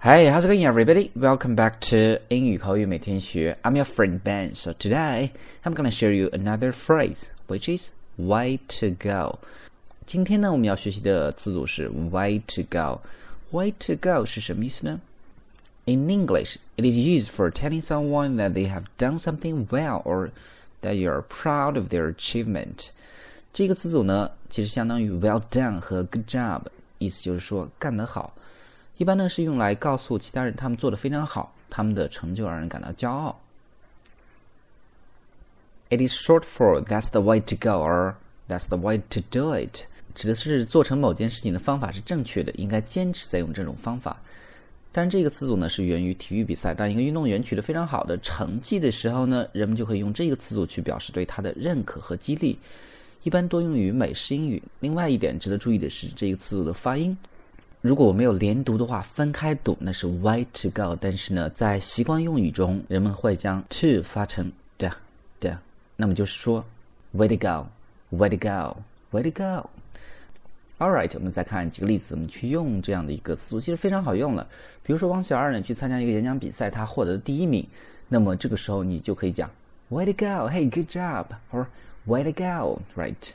Hey, how's it going, everybody? Welcome back to 英语口语每天学. I'm your friend Ben. So today, I'm gonna share you another phrase, which is way to go. 今天呢，我们要学习的词组是 way to go. Way to go 是什么意思呢？In English, it is used for telling someone that they have done something well or that you are proud of their achievement. 这个词组呢，其实相当于 well done 和 good job，意思就是说干得好。 一般呢是用来告诉其他人他们做的非常好，他们的成就让人感到骄傲。It is short for "That's the way to go" or "That's the way to do it"，指的是做成某件事情的方法是正确的，应该坚持在用这种方法。但这个词组呢是源于体育比赛，当一个运动员取得非常好的成绩的时候呢，人们就可以用这个词组去表示对他的认可和激励。一般多用于美式英语。另外一点值得注意的是，这个词组的发音。如果我没有连读的话，分开读那是 way to go。但是呢，在习惯用语中，人们会将 to 发成的的，那么就是说 way to go，way to go，way to go。All right，我们再看几个例子，怎么去用这样的一个词组，其实非常好用了。比如说，王小二呢去参加一个演讲比赛，他获得了第一名，那么这个时候你就可以讲 way to go，hey，good job，or way to go，right。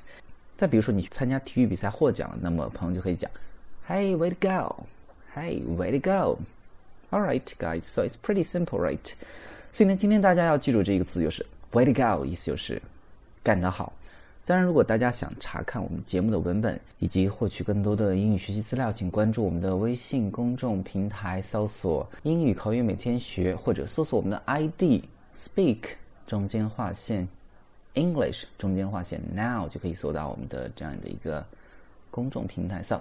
再比如说，你去参加体育比赛获奖了，那么朋友就可以讲。Hey, way to go! Hey, way to go! All right, guys. So it's pretty simple, right? 所以呢，今天大家要记住这个词就是 way to go，意思就是干得好。当然，如果大家想查看我们节目的文本以及获取更多的英语学习资料，请关注我们的微信公众平台，搜索“英语口语每天学”或者搜索我们的 ID “speak” 中间划线 “English” 中间划线 “now” 就可以搜到我们的这样的一个公众平台。So